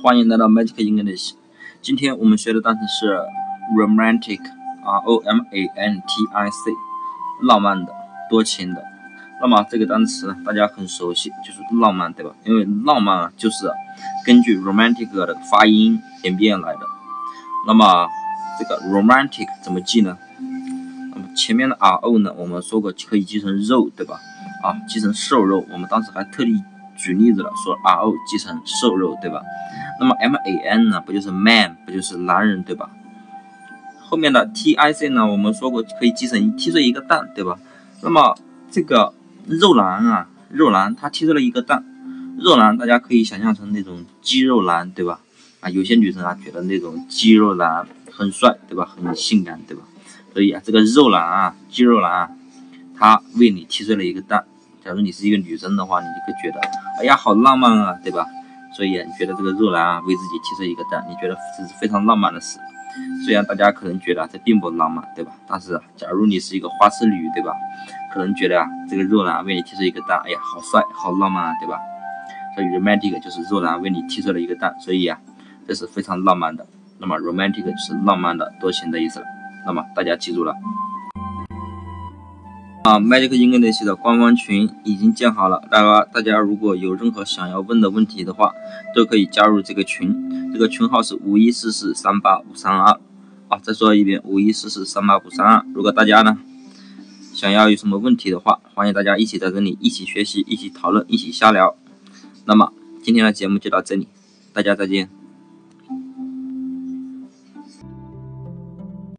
欢迎来到 Magic English。今天我们学的单词是 romantic，r o m a n t i c，浪漫的、多情的。那么这个单词，大家很熟悉，就是浪漫，对吧？因为浪漫啊，就是根据 romantic 的发音演变来的。那么这个 romantic 怎么记呢？那么前面的 r o 呢，我们说过可以记成肉，对吧？啊，记成瘦肉。我们当时还特地举例子了，说 r o 记成瘦肉，对吧？那么 m a n 呢，不就是 man，不就是男人，对吧？后面的 t i c 呢，我们说过可以记成踢碎一个蛋，对吧？那么这个肉男啊，肉男他踢碎了一个蛋，肉男大家可以想象成那种肌肉男，对吧？啊，有些女生啊觉得那种肌肉男很帅，对吧？很性感，对吧？所以啊，这个肉男啊，肌肉男啊。他为你踢碎了一个蛋。假如你是一个女生的话，你就会觉得，哎呀，好浪漫啊，对吧？所以你觉得这个肉男啊为自己踢碎一个蛋，你觉得这是非常浪漫的事。虽然大家可能觉得这并不浪漫，对吧？但是假如你是一个花痴女，对吧？可能觉得啊，这个肉男为你踢碎一个蛋，哎呀，好帅，好浪漫啊，对吧？所以 romantic 就是肉男为你踢碎了一个蛋，所以啊，这是非常浪漫的。那么 romantic 是浪漫的、多情的意思了。那么大家记住了。啊，Magic English 的官方群已经建好了，大家大家如果有任何想要问的问题的话，都可以加入这个群，这个群号是五一四四三八五三二。啊，再说一遍，五一四四三八五三二。如果大家呢想要有什么问题的话，欢迎大家一起在这里一起学习，一起讨论，一起瞎聊。那么今天的节目就到这里，大家再见。